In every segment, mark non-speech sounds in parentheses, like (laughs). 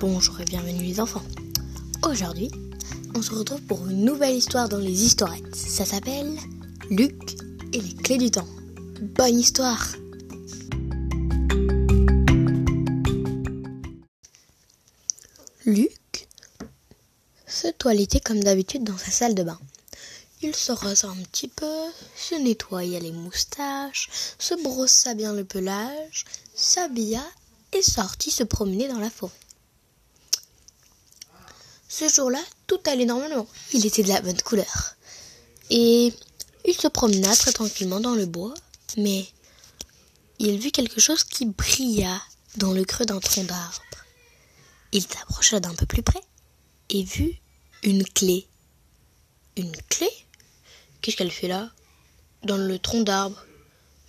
Bonjour et bienvenue les enfants. Aujourd'hui, on se retrouve pour une nouvelle histoire dans les histoirettes. Ça s'appelle Luc et les clés du temps. Bonne histoire Luc se toilettait comme d'habitude dans sa salle de bain. Il se rasa un petit peu, se nettoya les moustaches, se brossa bien le pelage, s'habilla et sortit se promener dans la forêt. Ce jour-là, tout allait normalement. Il était de la bonne couleur. Et il se promena très tranquillement dans le bois, mais il vit quelque chose qui brilla dans le creux d'un tronc d'arbre. Il s'approcha d'un peu plus près et vit une clé. Une clé? Qu'est-ce qu'elle fait là? Dans le tronc d'arbre.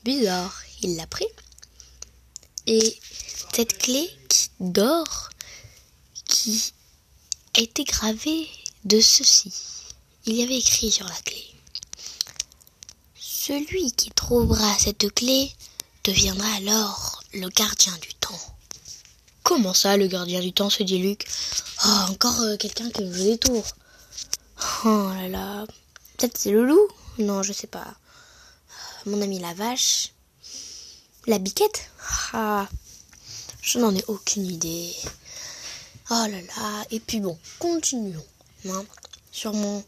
Bizarre. Il l'a pris. Et cette clé qui dort, qui a été gravée de ceci. Il y avait écrit sur la clé. Celui qui trouvera cette clé deviendra alors le gardien du temps. Comment ça, le gardien du temps se dit Luc? Oh, encore euh, quelqu'un qui des tours. Oh là là. Peut-être c'est le loup? Non, je sais pas. Mon ami la vache. La biquette? Ah, je n'en ai aucune idée. Oh là là. Et puis bon, continuons. Hein. Sûrement,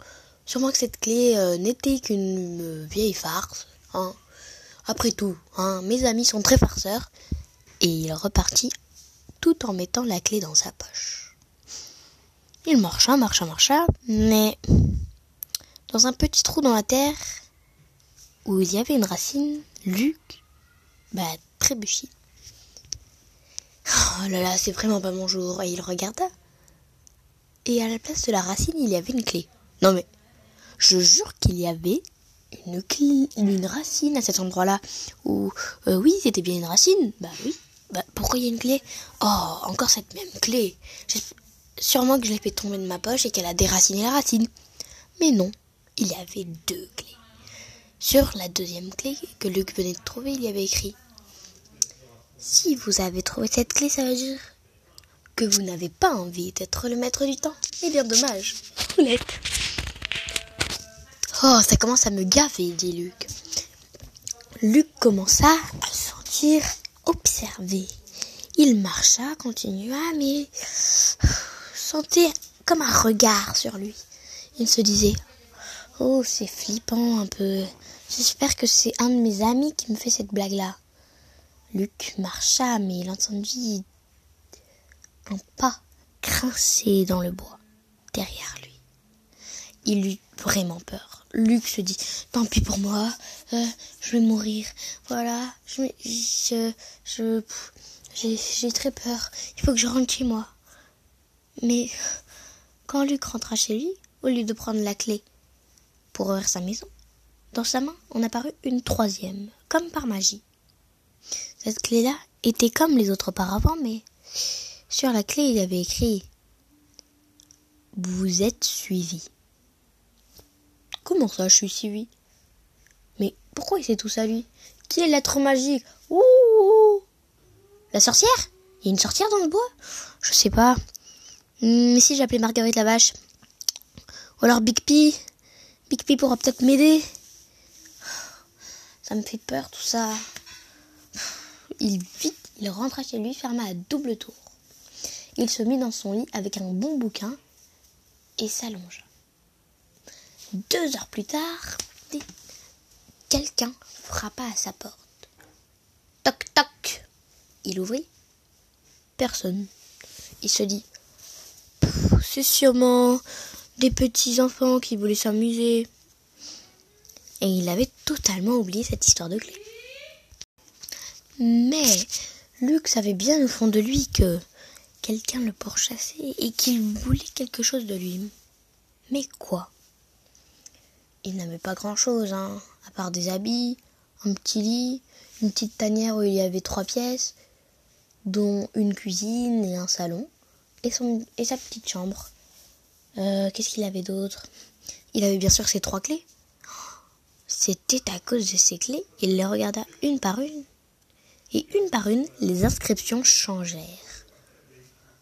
sûrement que cette clé euh, n'était qu'une vieille farce. Hein. Après tout, hein, mes amis sont très farceurs. Et il repartit tout en mettant la clé dans sa poche. Il marcha, marcha, marcha, mais dans un petit trou dans la terre où il y avait une racine, Luc, bah, trébuchit. Oh là là, c'est vraiment pas mon jour. Et il regarda. Et à la place de la racine, il y avait une clé. Non mais, je jure qu'il y avait une clé, une racine à cet endroit-là. Où, euh, oui, c'était bien une racine. Bah oui. Bah, pourquoi il y a une clé? Oh, encore cette même clé. Sûrement que je l'ai fait tomber de ma poche et qu'elle a déraciné la racine. Mais non, il y avait deux clés. Sur la deuxième clé que Luc venait de trouver, il y avait écrit Si vous avez trouvé cette clé, ça veut dire que vous n'avez pas envie d'être le maître du temps. Eh bien, dommage. L'êtes. Oh, ça commence à me gaver, dit Luc. Luc commença à se sentir observé. Il marcha, continua, mais sentait comme un regard sur lui. Il se disait Oh, c'est flippant un peu. J'espère que c'est un de mes amis qui me fait cette blague-là. Luc marcha, mais il entendit un pas grincer dans le bois, derrière lui. Il eut vraiment peur. Luc se dit Tant pis pour moi, euh, je vais mourir. Voilà, je, je, je, j'ai très peur. Il faut que je rentre chez moi. Mais quand Luc rentra chez lui, au lieu de prendre la clé pour ouvrir sa maison, dans sa main on apparut une troisième, comme par magie. Cette clé-là était comme les autres auparavant, mais sur la clé il avait écrit Vous êtes suivi. Comment ça, je suis suivi? Mais pourquoi il sait tout ça, lui? Qui est l'être magique? Ouh La sorcière? Il y a une sorcière dans le bois? Je sais pas. Mais si j'appelais Marguerite la vache Ou alors Big P Big P pourra peut-être m'aider. Ça me fait peur tout ça. Il vite, il rentra chez lui, ferma à double tour. Il se mit dans son lit avec un bon bouquin et s'allongea. Deux heures plus tard, quelqu'un frappa à sa porte. Toc toc. Il ouvrit. Personne. Il se dit C'est sûrement des petits enfants qui voulaient s'amuser. Et il avait totalement oublié cette histoire de clé. Mais Luc savait bien au fond de lui que quelqu'un le pourchassait et qu'il voulait quelque chose de lui. Mais quoi? Il n'avait pas grand-chose, hein, à part des habits, un petit lit, une petite tanière où il y avait trois pièces, dont une cuisine et un salon, et, son, et sa petite chambre. Euh, Qu'est-ce qu'il avait d'autre? Il avait bien sûr ses trois clés. C'était à cause de ces clés, il les regarda une par une. Et une par une, les inscriptions changèrent.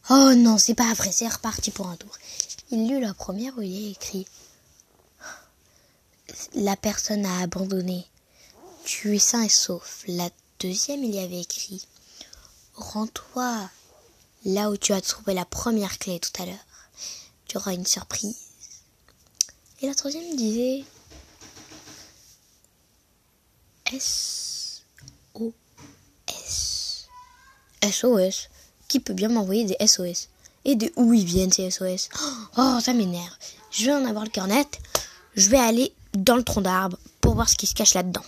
Oh non, c'est pas vrai, c'est reparti pour un tour. Il lut la première où il est écrit La personne a abandonné. Tu es sain et sauf. La deuxième, il y avait écrit Rends-toi là où tu as trouvé la première clé tout à l'heure. Tu auras une surprise. Et la troisième disait S SOS. Qui peut bien m'envoyer des SOS Et de où ils viennent ces SOS Oh, ça m'énerve. Je vais en avoir le cœur net. Je vais aller dans le tronc d'arbre pour voir ce qui se cache là-dedans.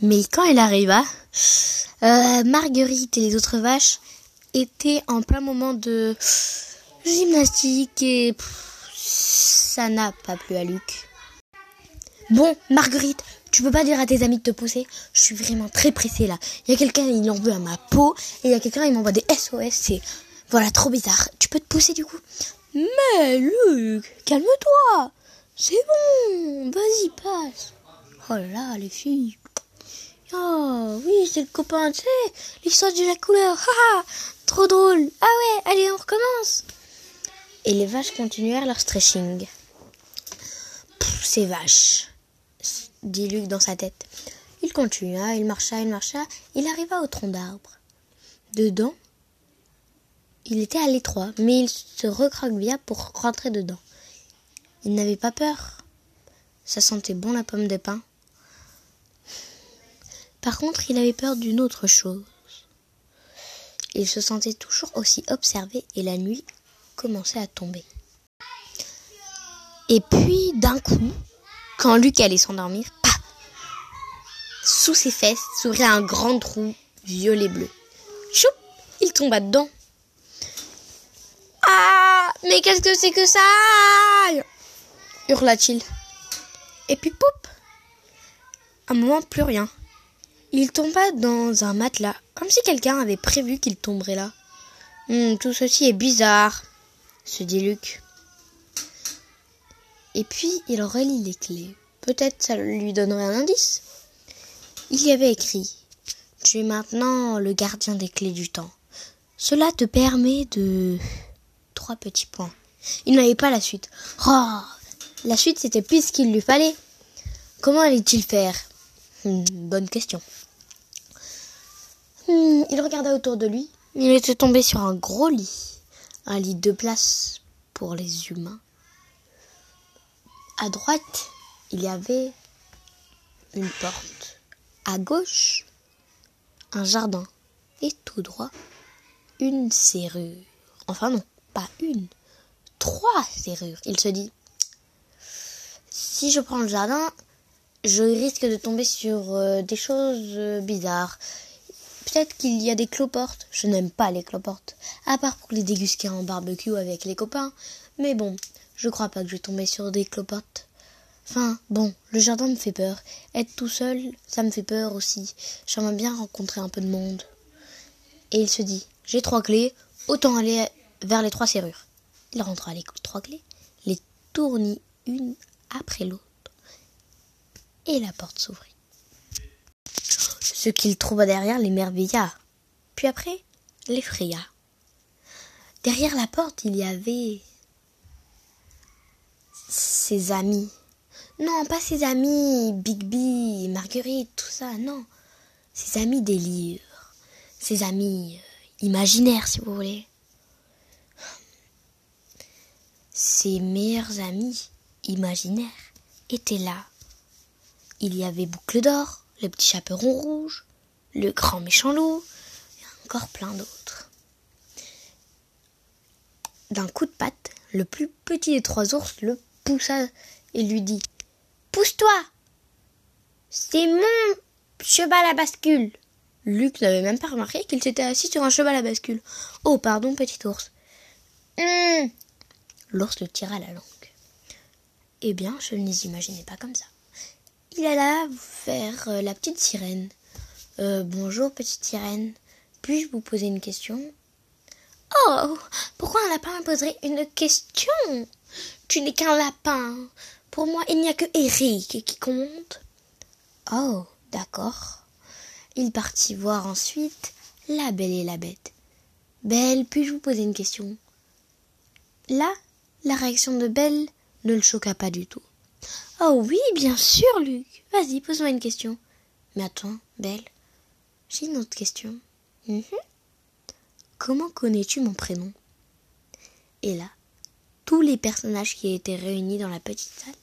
Mais quand elle arriva, euh, Marguerite et les autres vaches étaient en plein moment de gymnastique et ça n'a pas plu à Luc. Bon, Marguerite, tu peux pas dire à tes amis de te pousser Je suis vraiment très pressée là. Il y a quelqu'un, il en veut à ma peau, et il y a quelqu'un, il m'envoie des SOS, c'est... Voilà, trop bizarre. Tu peux te pousser du coup? Mais Luc, calme-toi C'est bon, vas-y, passe. Oh là les filles. Oh oui, c'est le copain, tu sais, l'histoire de la couleur. (laughs) Trop drôle. Ah ouais, allez, on recommence. Et les vaches continuèrent leur stretching. ces vaches dit Luc dans sa tête. Il continua, il marcha, il marcha, il arriva au tronc d'arbre. Dedans, il était à l'étroit, mais il se recroquevilla pour rentrer dedans. Il n'avait pas peur. Ça sentait bon la pomme de pin. Par contre, il avait peur d'une autre chose. Il se sentait toujours aussi observé et la nuit commençait à tomber. Et puis, d'un coup, quand Luc allait s'endormir, Sous ses fesses s'ouvrait un grand trou violet-bleu. Choup Il tomba dedans. Ah Mais qu'est-ce que c'est que ça? hurla-t-il. Et puis poup Un moment, plus rien. Il tomba dans un matelas, comme si quelqu'un avait prévu qu'il tomberait là. Hum, tout ceci est bizarre, se dit Luc. Et puis il relit les clés. Peut-être ça lui donnerait un indice. Il y avait écrit Tu es maintenant le gardien des clés du temps. Cela te permet de. Trois petits points. Il n'avait pas la suite. Oh La suite, c'était plus ce qu'il lui fallait. Comment allait-il faire? Hmm, Bonne question. Hmm, il regarda autour de lui. Il était tombé sur un gros lit. Un lit de place pour les humains. À droite, il y avait une porte. À gauche, un jardin. Et tout droit, une serrure. Enfin non, pas une, trois serrures. Il se dit, si je prends le jardin, je risque de tomber sur euh, des choses euh, bizarres. Peut-être qu'il y a des cloportes. Je n'aime pas les cloportes. À part pour les déguster en barbecue avec les copains. Mais bon, je crois pas que je vais tomber sur des cloportes. Enfin, bon, le jardin me fait peur. Être tout seul, ça me fait peur aussi. J'aimerais bien rencontrer un peu de monde. Et il se dit, j'ai trois clés, autant aller vers les trois serrures. Il rentra les trois clés, les tournit une après l'autre, et la porte s'ouvrit. Ce qu'il trouva derrière l'émerveilla, puis après l'effraya. Derrière la porte, il y avait ses amis. Non, pas ses amis, Bigby, Marguerite, tout ça, non. Ses amis des livres. Ses amis euh, imaginaires, si vous voulez. Ses meilleurs amis imaginaires étaient là. Il y avait Boucle d'Or, le petit chaperon rouge, le grand méchant loup, et encore plein d'autres. D'un coup de patte, le plus petit des trois ours le poussa et lui dit Pousse-toi C'est mon cheval à bascule Luc n'avait même pas remarqué qu'il s'était assis sur un cheval à bascule. Oh, pardon, petit ours. Hum. L'ours le tira la langue. Eh bien, je ne les imaginais pas comme ça. Il alla faire euh, la petite sirène. Euh, bonjour, petite sirène. Puis-je vous poser une question? Oh Pourquoi un lapin me poserait une question? Tu n'es qu'un lapin. Pour moi, il n'y a que Eric qui compte. Oh, d'accord. Il partit voir ensuite la belle et la bête. Belle, puis-je vous poser une question? Là, la réaction de Belle ne le choqua pas du tout. Oh oui, bien sûr, Luc. Vas-y, pose-moi une question. Mais attends, Belle, j'ai une autre question. Mhm. Comment connais-tu mon prénom? Et là, tous les personnages qui étaient réunis dans la petite salle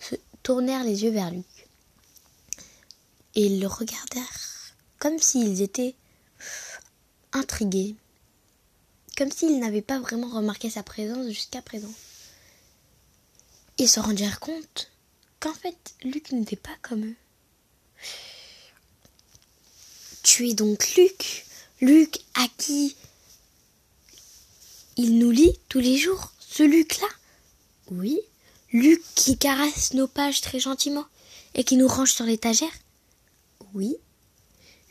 se tournèrent les yeux vers Luc. Et ils le regardèrent comme s'ils étaient intrigués, comme s'ils n'avaient pas vraiment remarqué sa présence jusqu'à présent. Ils se rendirent compte qu'en fait, Luc n'était pas comme eux. Tu es donc Luc? Luc à qui il nous lit tous les jours, ce Luc-là Oui. Luc qui caresse nos pages très gentiment et qui nous range sur l'étagère Oui.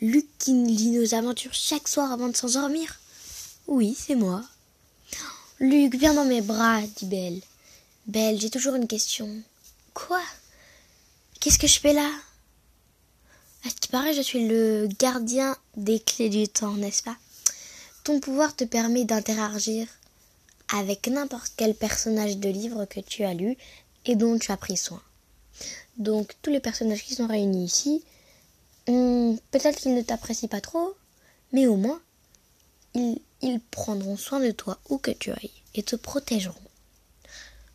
Luc qui lit nos aventures chaque soir avant de s'endormir Oui, c'est moi. Luc, viens dans mes bras, dit Belle. Belle, j'ai toujours une question. Quoi? Qu'est-ce que je fais là? À ce qui paraît, je suis le gardien des clés du temps, n'est-ce pas? Ton pouvoir te permet d'interagir avec n'importe quel personnage de livre que tu as lu et dont tu as pris soin. Donc tous les personnages qui sont réunis ici, hmm, peut-être qu'ils ne t'apprécient pas trop, mais au moins ils, prendront soin de toi où que tu ailles et te protégeront.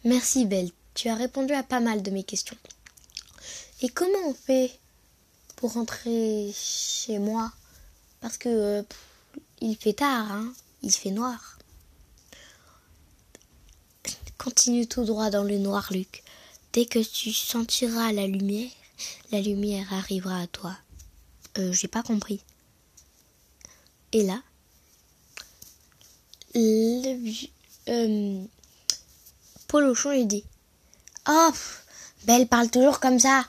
Merci Belle, tu as répondu à pas mal de mes questions. Et comment on fait pour rentrer chez moi? Parce que euh, il fait tard, hein il fait noir. Continue tout droit dans le noir, Luc. Dès que tu sentiras la lumière, la lumière arrivera à toi. Euh, j'ai pas compris. Et là, le, euh, Polochon lui dit Oh, Belle parle toujours comme ça.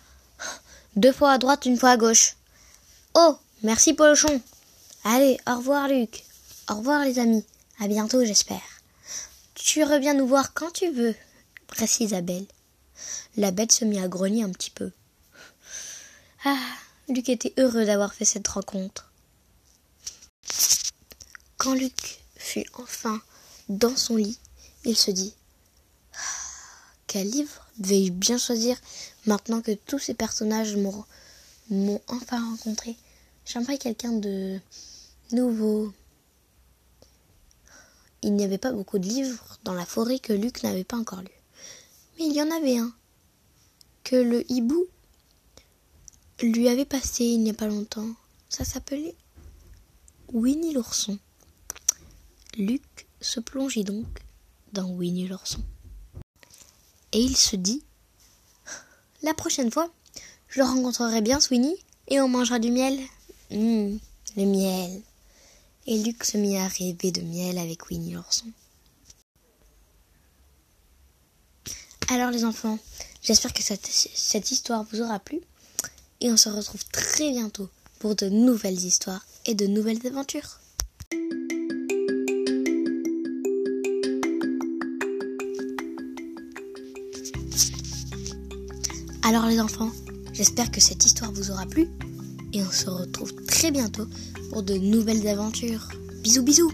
Deux fois à droite, une fois à gauche. Oh, merci Polochon. Allez, au revoir Luc. Au revoir les amis. À bientôt, j'espère. Tu reviens nous voir quand tu veux, précisa Belle. La bête se mit à grogner un petit peu. Ah, Luc était heureux d'avoir fait cette rencontre. Quand Luc fut enfin dans son lit, il se dit ah, Quel livre vais-je bien choisir maintenant que tous ces personnages m'ont enfin rencontré J'aimerais quelqu'un de nouveau, il n'y avait pas beaucoup de livres dans la forêt que Luc n'avait pas encore lu. Mais il y en avait un que le hibou lui avait passé il n'y a pas longtemps. Ça s'appelait Winnie l'ourson. Luc se plongeait donc dans Winnie l'ourson. Et il se dit La prochaine fois, je rencontrerai bien, Sweeney, et on mangera du miel. Hum, le miel et Luc se mit à rêver de miel avec Winnie l'ourson. Alors les enfants, j'espère que cette, cette histoire vous aura plu et on se retrouve très bientôt pour de nouvelles histoires et de nouvelles aventures. Alors les enfants, j'espère que cette histoire vous aura plu et on se retrouve très bientôt pour de nouvelles aventures. Bisous bisous